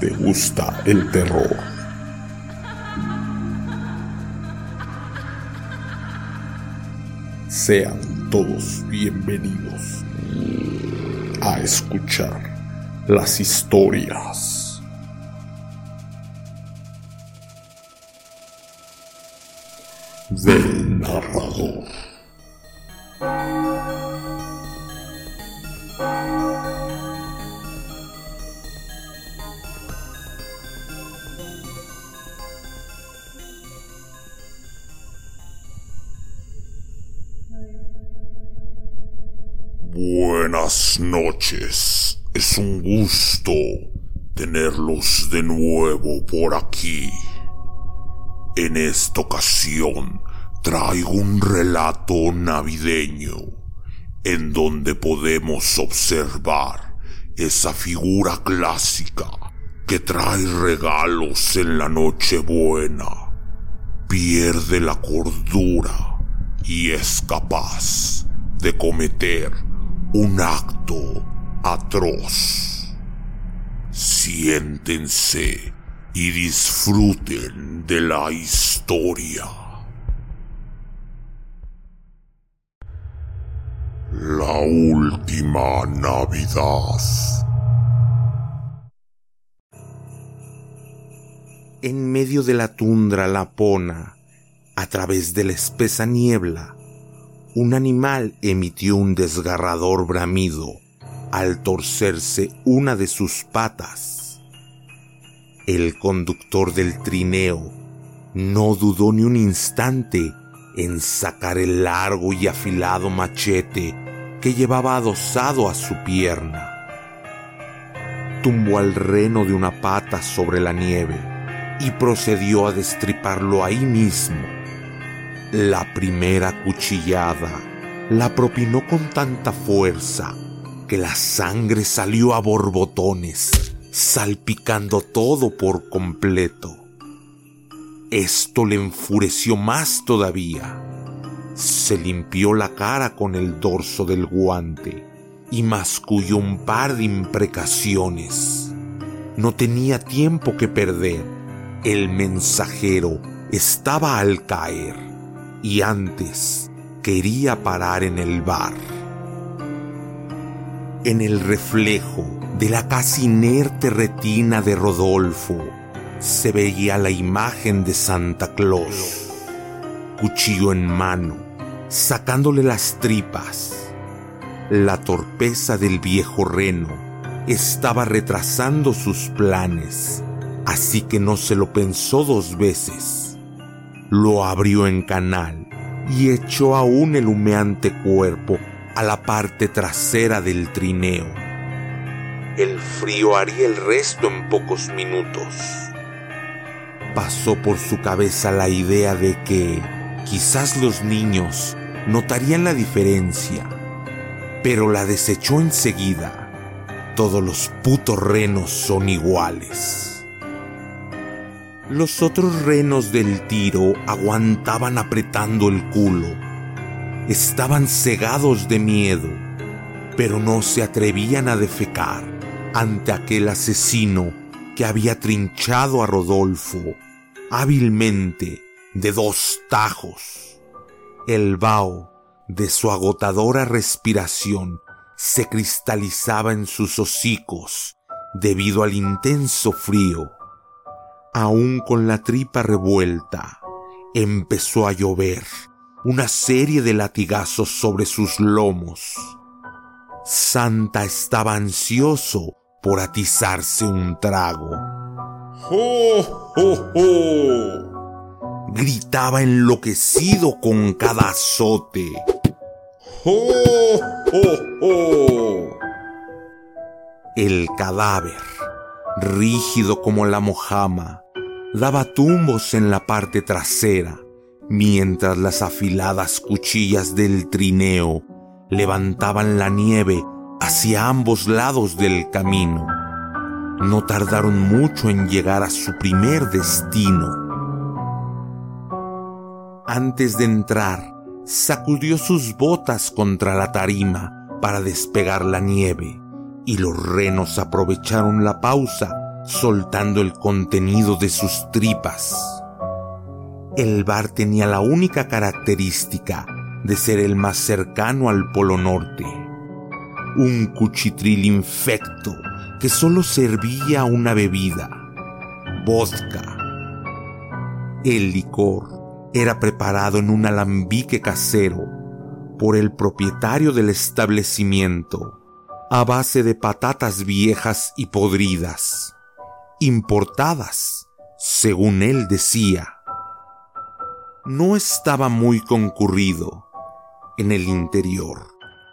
te gusta el terror. Sean todos bienvenidos a escuchar las historias del narrador. Buenas noches. Es un gusto tenerlos de nuevo por aquí. En esta ocasión traigo un relato navideño en donde podemos observar esa figura clásica que trae regalos en la Nochebuena. Pierde la cordura y es capaz de cometer un acto atroz. Siéntense y disfruten de la historia. La última Navidad. En medio de la tundra lapona, a través de la espesa niebla, un animal emitió un desgarrador bramido al torcerse una de sus patas. El conductor del trineo no dudó ni un instante en sacar el largo y afilado machete que llevaba adosado a su pierna. Tumbó al reno de una pata sobre la nieve y procedió a destriparlo ahí mismo la primera cuchillada la propinó con tanta fuerza que la sangre salió a borbotones, salpicando todo por completo. Esto le enfureció más todavía. Se limpió la cara con el dorso del guante y masculló un par de imprecaciones. No tenía tiempo que perder. El mensajero estaba al caer y antes quería parar en el bar. En el reflejo de la casi inerte retina de Rodolfo se veía la imagen de Santa Claus, cuchillo en mano, sacándole las tripas. La torpeza del viejo reno estaba retrasando sus planes, así que no se lo pensó dos veces lo abrió en canal y echó aún el humeante cuerpo a la parte trasera del trineo. El frío haría el resto en pocos minutos. Pasó por su cabeza la idea de que quizás los niños notarían la diferencia, pero la desechó enseguida. Todos los putos renos son iguales. Los otros renos del tiro aguantaban apretando el culo. Estaban cegados de miedo, pero no se atrevían a defecar ante aquel asesino que había trinchado a Rodolfo hábilmente de dos tajos. El vaho de su agotadora respiración se cristalizaba en sus hocicos debido al intenso frío aún con la tripa revuelta, empezó a llover una serie de latigazos sobre sus lomos. Santa estaba ansioso por atizarse un trago. ¡Oh, oh, oh! Gritaba enloquecido con cada azote. ¡Oh, oh, oh! El cadáver rígido como la mojama, daba tumbos en la parte trasera, mientras las afiladas cuchillas del trineo levantaban la nieve hacia ambos lados del camino. No tardaron mucho en llegar a su primer destino. Antes de entrar, sacudió sus botas contra la tarima para despegar la nieve y los renos aprovecharon la pausa soltando el contenido de sus tripas. El bar tenía la única característica de ser el más cercano al Polo Norte. Un cuchitril infecto que solo servía una bebida, vodka. El licor era preparado en un alambique casero por el propietario del establecimiento a base de patatas viejas y podridas, importadas, según él decía. No estaba muy concurrido. En el interior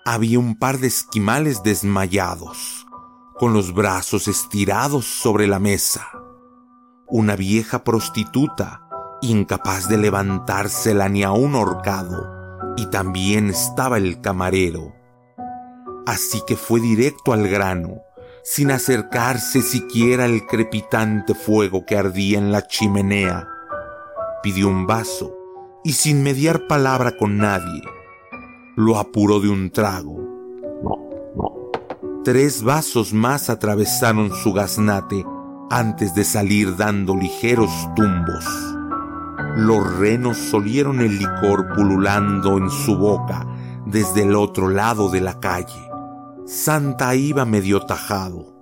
había un par de esquimales desmayados, con los brazos estirados sobre la mesa. Una vieja prostituta, incapaz de levantársela ni a un horcado, y también estaba el camarero. Así que fue directo al grano, sin acercarse siquiera al crepitante fuego que ardía en la chimenea. Pidió un vaso y sin mediar palabra con nadie, lo apuró de un trago. Tres vasos más atravesaron su gaznate antes de salir dando ligeros tumbos. Los renos solieron el licor pululando en su boca desde el otro lado de la calle. Santa iba medio tajado.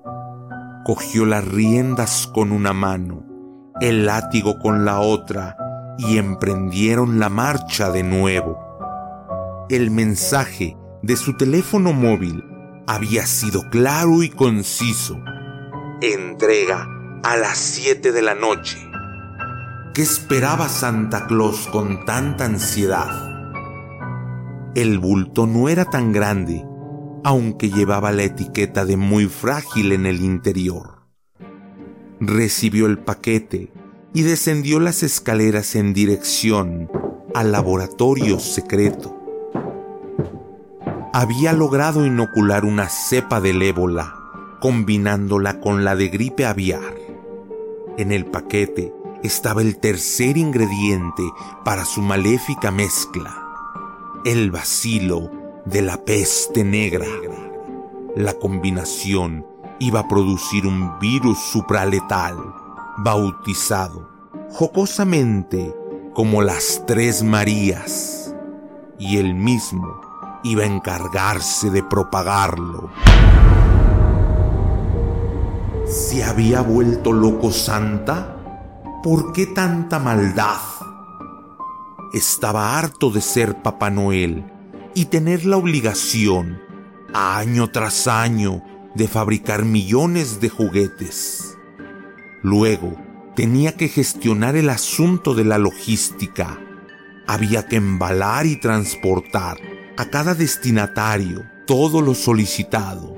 Cogió las riendas con una mano, el látigo con la otra y emprendieron la marcha de nuevo. El mensaje de su teléfono móvil había sido claro y conciso. Entrega a las 7 de la noche. ¿Qué esperaba Santa Claus con tanta ansiedad? El bulto no era tan grande, aunque llevaba la etiqueta de muy frágil en el interior. Recibió el paquete y descendió las escaleras en dirección al laboratorio secreto. Había logrado inocular una cepa del ébola, combinándola con la de gripe aviar. En el paquete estaba el tercer ingrediente para su maléfica mezcla, el vacilo de la peste negra. La combinación iba a producir un virus supraletal, bautizado jocosamente como las Tres Marías, y él mismo iba a encargarse de propagarlo. ¿Se había vuelto loco Santa? ¿Por qué tanta maldad? Estaba harto de ser Papá Noel y tener la obligación, año tras año, de fabricar millones de juguetes. Luego, tenía que gestionar el asunto de la logística. Había que embalar y transportar a cada destinatario todo lo solicitado.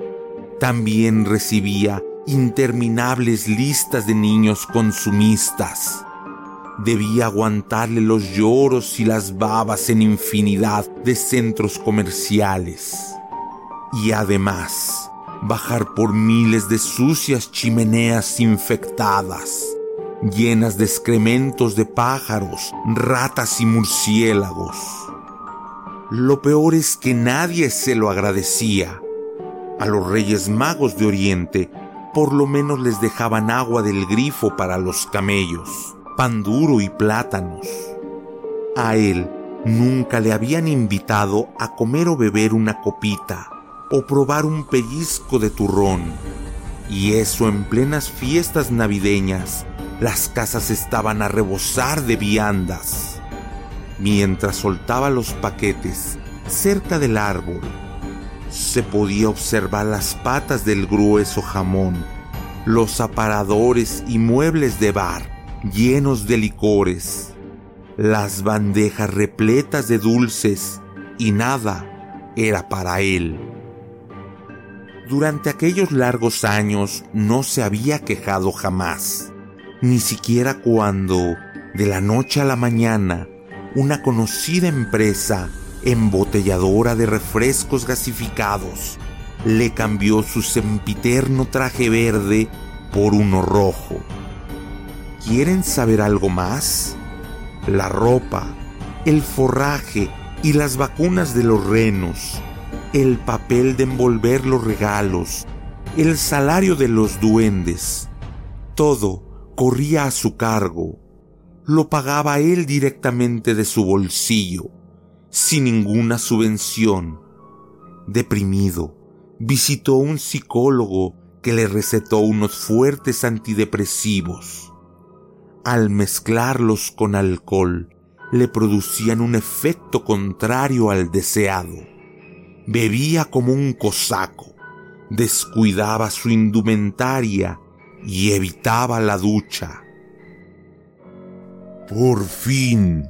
También recibía interminables listas de niños consumistas. Debía aguantarle los lloros y las babas en infinidad de centros comerciales. Y además, bajar por miles de sucias chimeneas infectadas, llenas de excrementos de pájaros, ratas y murciélagos. Lo peor es que nadie se lo agradecía. A los reyes magos de Oriente por lo menos les dejaban agua del grifo para los camellos, pan duro y plátanos. A él nunca le habían invitado a comer o beber una copita o probar un pellizco de turrón. Y eso en plenas fiestas navideñas, las casas estaban a rebosar de viandas. Mientras soltaba los paquetes cerca del árbol, se podía observar las patas del grueso jamón, los aparadores y muebles de bar llenos de licores, las bandejas repletas de dulces y nada era para él. Durante aquellos largos años no se había quejado jamás, ni siquiera cuando, de la noche a la mañana, una conocida empresa embotelladora de refrescos gasificados, le cambió su sempiterno traje verde por uno rojo. ¿Quieren saber algo más? La ropa, el forraje y las vacunas de los renos, el papel de envolver los regalos, el salario de los duendes, Todo corría a su cargo. Lo pagaba él directamente de su bolsillo, sin ninguna subvención. Deprimido, visitó un psicólogo que le recetó unos fuertes antidepresivos. Al mezclarlos con alcohol, le producían un efecto contrario al deseado. Bebía como un cosaco, descuidaba su indumentaria y evitaba la ducha. Por fin,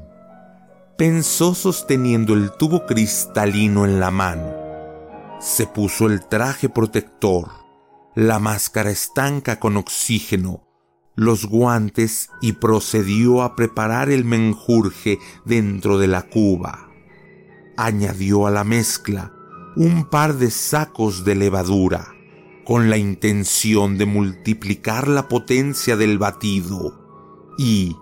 pensó sosteniendo el tubo cristalino en la mano. Se puso el traje protector, la máscara estanca con oxígeno, los guantes y procedió a preparar el menjurje dentro de la cuba. Añadió a la mezcla un par de sacos de levadura con la intención de multiplicar la potencia del batido y,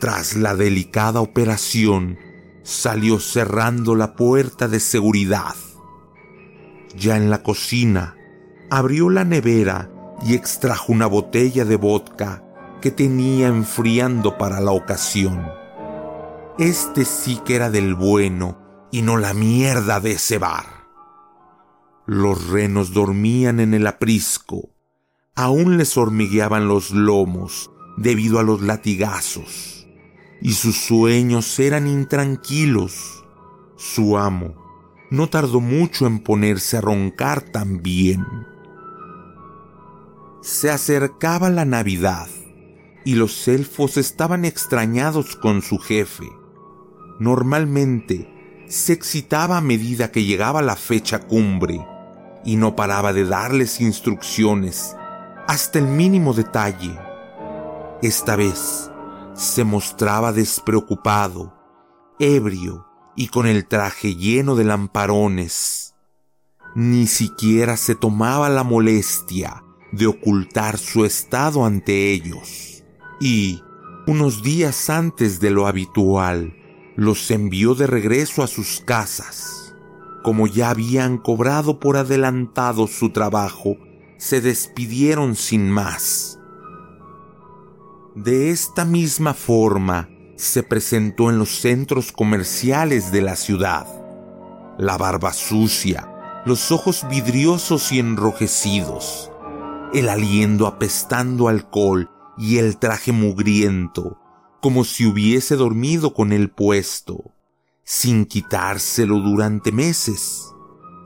tras la delicada operación, salió cerrando la puerta de seguridad. Ya en la cocina, abrió la nevera y extrajo una botella de vodka que tenía enfriando para la ocasión. Este sí que era del bueno y no la mierda de ese bar. Los renos dormían en el aprisco. Aún les hormigueaban los lomos debido a los latigazos, y sus sueños eran intranquilos. Su amo no tardó mucho en ponerse a roncar también. Se acercaba la Navidad y los elfos estaban extrañados con su jefe. Normalmente se excitaba a medida que llegaba la fecha cumbre y no paraba de darles instrucciones hasta el mínimo detalle. Esta vez se mostraba despreocupado, ebrio y con el traje lleno de lamparones. Ni siquiera se tomaba la molestia de ocultar su estado ante ellos y, unos días antes de lo habitual, los envió de regreso a sus casas. Como ya habían cobrado por adelantado su trabajo, se despidieron sin más. De esta misma forma, se presentó en los centros comerciales de la ciudad. La barba sucia, los ojos vidriosos y enrojecidos, el aliento apestando alcohol y el traje mugriento, como si hubiese dormido con el puesto, sin quitárselo durante meses.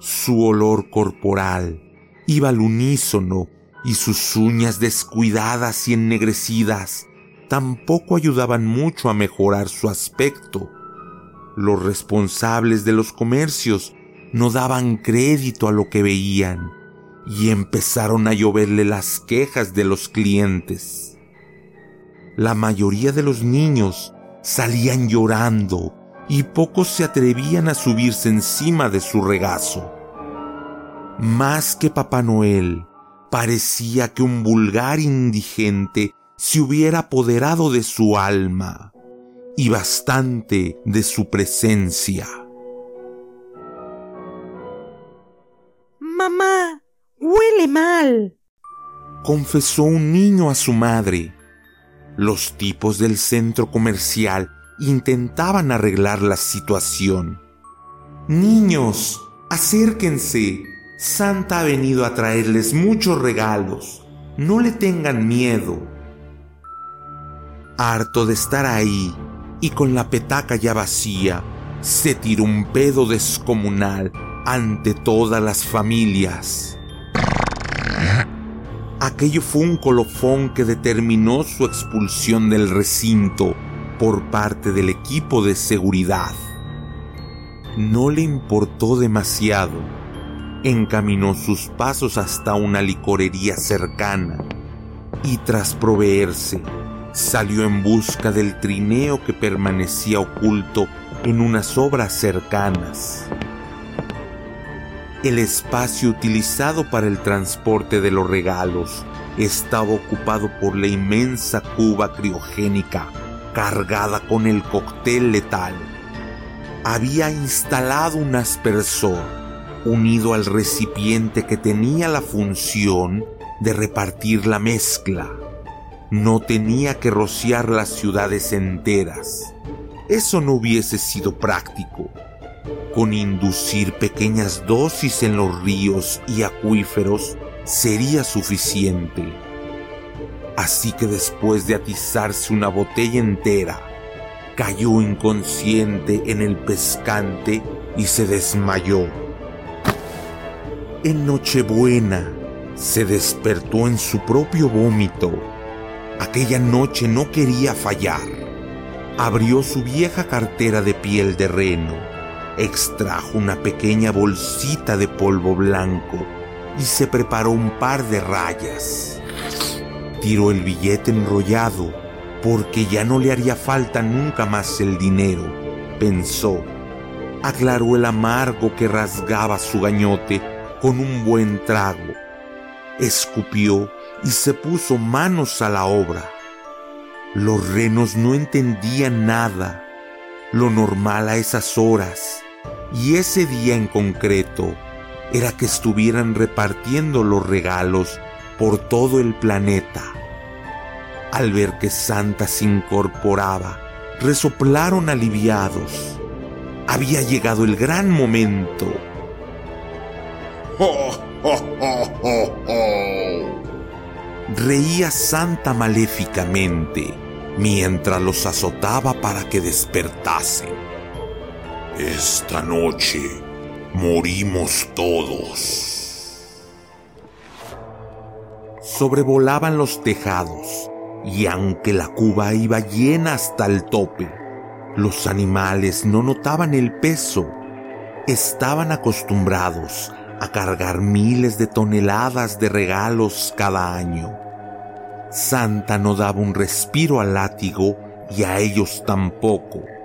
Su olor corporal iba al unísono y sus uñas descuidadas y ennegrecidas tampoco ayudaban mucho a mejorar su aspecto. Los responsables de los comercios no daban crédito a lo que veían y empezaron a lloverle las quejas de los clientes la mayoría de los niños salían llorando y pocos se atrevían a subirse encima de su regazo. Más que Papá Noel, parecía que un vulgar indigente se hubiera apoderado de su alma y bastante de su presencia. Mamá, huele mal, confesó un niño a su madre los tipos del centro comercial intentaban arreglar la situación. Niños, acérquense. Santa ha venido a traerles muchos regalos. No le tengan miedo. Harto de estar ahí y con la petaca ya vacía, se tiró un pedo descomunal ante todas las familias. Aquello fue un colofón que determinó su expulsión del recinto por parte del equipo de seguridad. No le importó demasiado. Encaminó sus pasos hasta una licorería cercana y tras proveerse, salió en busca del trineo que permanecía oculto en unas obras cercanas. El espacio utilizado para el transporte de los regalos estaba ocupado por la inmensa cuba criogénica cargada con el cóctel letal. Había instalado un aspersor unido al recipiente que tenía la función de repartir la mezcla. no tenía que rociar las ciudades enteras. Eso no hubiese sido práctico. Con inducir pequeñas dosis en los ríos y acuíferos sería suficiente. Así que después de atizarse una botella entera, cayó inconsciente en el pescante y se desmayó. En Nochebuena se despertó en su propio vómito. Aquella noche no quería fallar. Abrió su vieja cartera de piel de reno, extrajo una pequeña bolsita de polvo blanco y se preparó un par de rayas. Tiró el billete enrollado porque ya no le haría falta nunca más el dinero, pensó. Aclaró el amargo que rasgaba su gañote con un buen trago. Escupió y se puso manos a la obra. Los renos no entendían nada, lo normal a esas horas, y ese día en concreto era que estuvieran repartiendo los regalos por todo el planeta. Al ver que Santa se incorporaba, resoplaron aliviados. Había llegado el gran momento. Reía Santa maléficamente mientras los azotaba para que despertasen. Esta noche morimos todos. Sobrevolaban los tejados y aunque la cuba iba llena hasta el tope, los animales no notaban el peso. Estaban acostumbrados a cargar miles de toneladas de regalos cada año. Santa no daba un respiro al látigo y a ellos tampoco.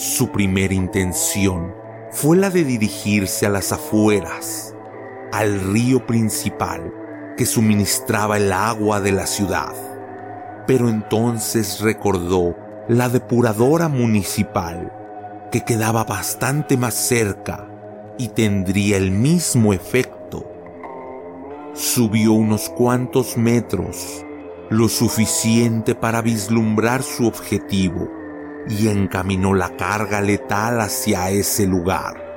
Su primera intención fue la de dirigirse a las afueras, al río principal que suministraba el agua de la ciudad. Pero entonces recordó la depuradora municipal, que quedaba bastante más cerca y tendría el mismo efecto. Subió unos cuantos metros, lo suficiente para vislumbrar su objetivo, y encaminó la carga letal hacia ese lugar.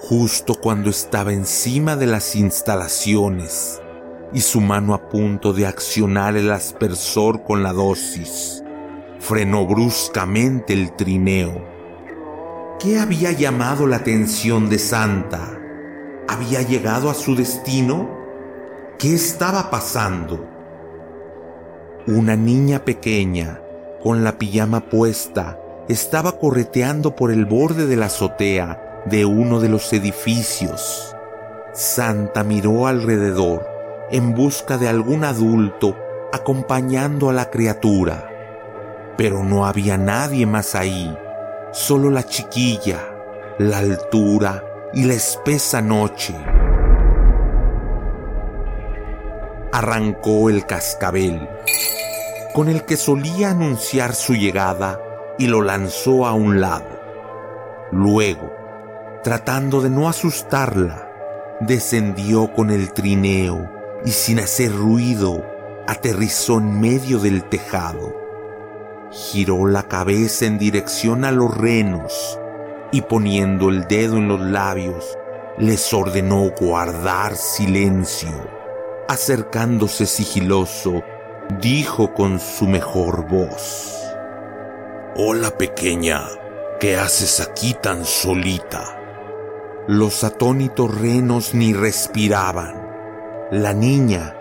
Justo cuando estaba encima de las instalaciones y su mano a punto de accionar el aspersor con la dosis, frenó bruscamente el trineo. ¿Qué había llamado la atención de Santa? ¿Había llegado a su destino? ¿Qué estaba pasando? Una niña pequeña, con la pijama puesta, estaba correteando por el borde de la azotea de uno de los edificios. Santa miró alrededor en busca de algún adulto acompañando a la criatura, pero no había nadie más ahí solo la chiquilla, la altura y la espesa noche. Arrancó el cascabel, con el que solía anunciar su llegada, y lo lanzó a un lado. Luego, tratando de no asustarla, descendió con el trineo y sin hacer ruido, aterrizó en medio del tejado giró la cabeza en dirección a los renos y poniendo el dedo en los labios, les ordenó guardar silencio. Acercándose sigiloso, dijo con su mejor voz, Hola pequeña, ¿qué haces aquí tan solita? Los atónitos renos ni respiraban. La niña,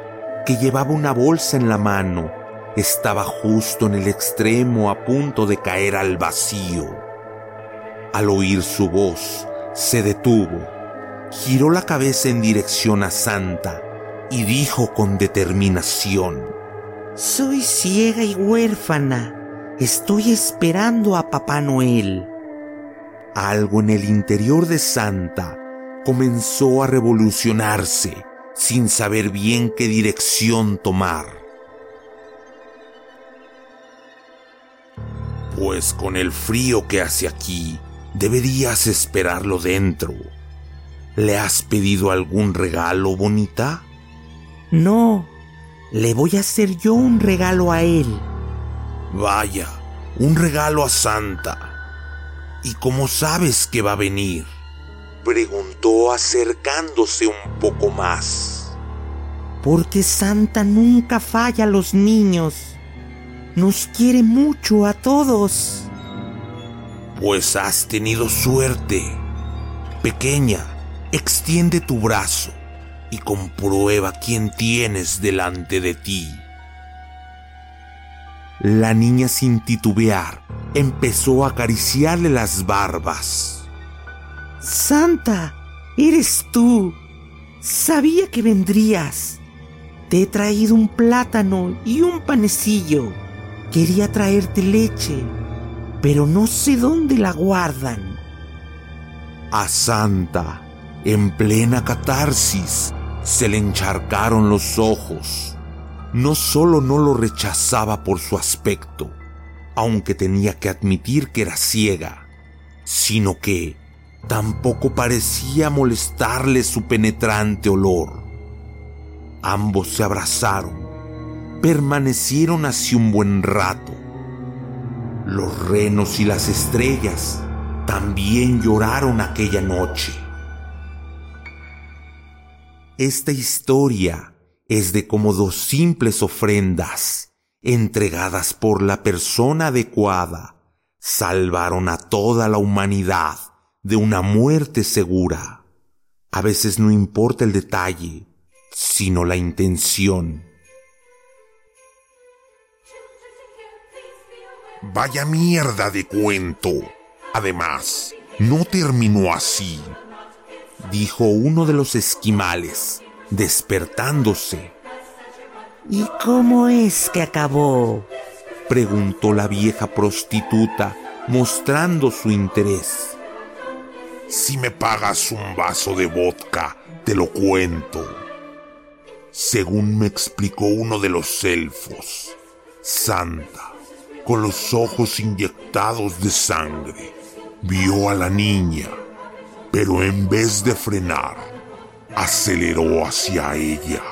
que llevaba una bolsa en la mano, estaba justo en el extremo a punto de caer al vacío. Al oír su voz, se detuvo, giró la cabeza en dirección a Santa y dijo con determinación, Soy ciega y huérfana. Estoy esperando a Papá Noel. Algo en el interior de Santa comenzó a revolucionarse sin saber bien qué dirección tomar. Pues con el frío que hace aquí, deberías esperarlo dentro. ¿Le has pedido algún regalo, bonita? No, Le voy a hacer yo un regalo a él. Vaya, un regalo a Santa. ¿Y cómo sabes que va a venir? Preguntó acercándose un poco más. Porque Santa nunca falla a los niños. Nos quiere mucho a todos. Pues has tenido suerte. Pequeña, extiende tu brazo y comprueba quién tienes delante de ti. La niña sin titubear empezó a acariciarle las barbas. Santa, eres tú. Sabía que vendrías. Te he traído un plátano y un panecillo. Quería traerte leche, pero no sé dónde la guardan. A Santa, en plena catarsis, se le encharcaron los ojos. No solo no lo rechazaba por su aspecto, aunque tenía que admitir que era ciega, sino que tampoco parecía molestarle su penetrante olor. Ambos se abrazaron, permanecieron así un buen rato. Los renos y las estrellas también lloraron aquella noche. Esta historia es de como dos simples ofrendas, entregadas por la persona adecuada, salvaron a toda la humanidad de una muerte segura. A veces no importa el detalle, sino la intención. Vaya mierda de cuento. Además, no terminó así dijo uno de los esquimales, despertándose. ¿Y cómo es que acabó? preguntó la vieja prostituta, mostrando su interés. Si me pagas un vaso de vodka, te lo cuento. Según me explicó uno de los elfos, Santa, con los ojos inyectados de sangre, vio a la niña pero en vez de frenar, aceleró hacia ella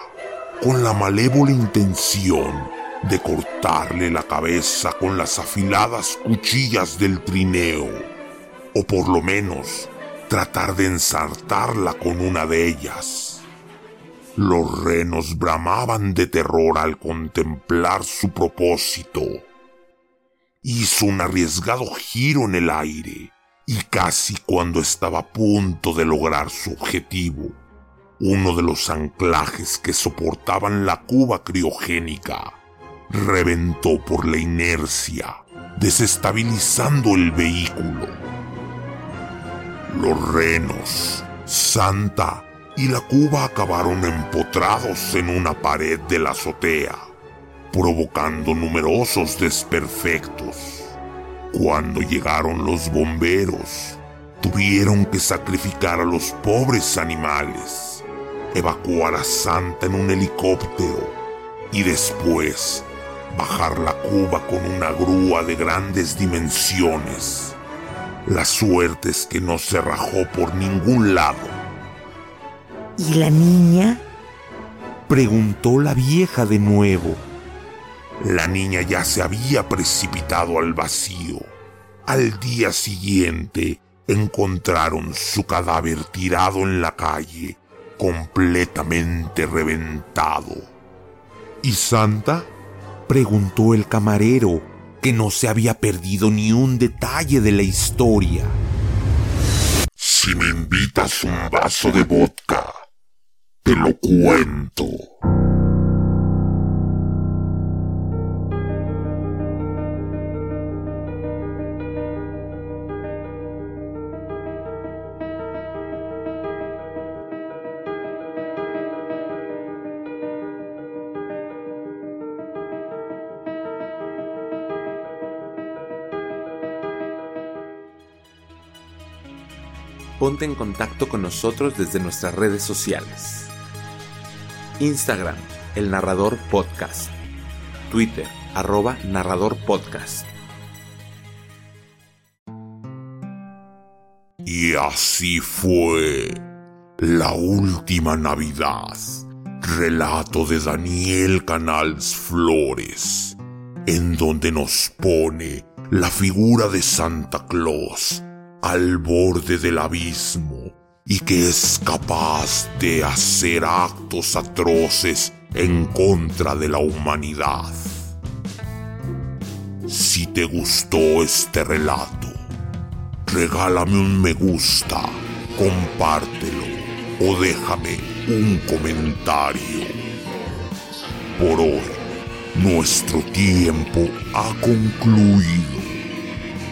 con la malévola intención de cortarle la cabeza con las afiladas cuchillas del trineo, o por lo menos tratar de ensartarla con una de ellas. Los renos bramaban de terror al contemplar su propósito. Hizo un arriesgado giro en el aire y casi cuando estaba a punto de lograr su objetivo, uno de los anclajes que soportaban la cuba criogénica reventó por la inercia, desestabilizando el vehículo. Los renos, Santa y la cuba acabaron empotrados en una pared de la azotea, provocando numerosos desperfectos. Cuando llegaron los bomberos, tuvieron que sacrificar a los pobres animales, evacuar a Santa en un helicóptero y después bajar la cuba con una grúa de grandes dimensiones. La suerte es que no se rajó por ningún lado. ¿Y la niña? Preguntó la vieja de nuevo. La niña ya se había precipitado al vacío. Al día siguiente encontraron su cadáver tirado en la calle, completamente reventado. ¿Y Santa? preguntó el camarero, que no se había perdido ni un detalle de la historia. Si me invitas un vaso de vodka, te lo cuento. Ponte en contacto con nosotros desde nuestras redes sociales. Instagram, El Narrador Podcast. Twitter, arroba Narrador Podcast. Y así fue la última Navidad relato de Daniel Canals Flores, en donde nos pone la figura de Santa Claus al borde del abismo y que es capaz de hacer actos atroces en contra de la humanidad. Si te gustó este relato, regálame un me gusta, compártelo o déjame un comentario. Por hoy, nuestro tiempo ha concluido.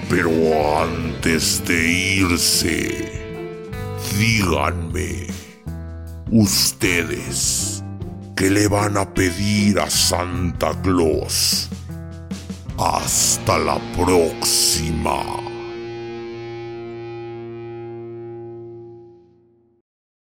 Pero antes de irse, díganme, ustedes, ¿qué le van a pedir a Santa Claus? Hasta la próxima.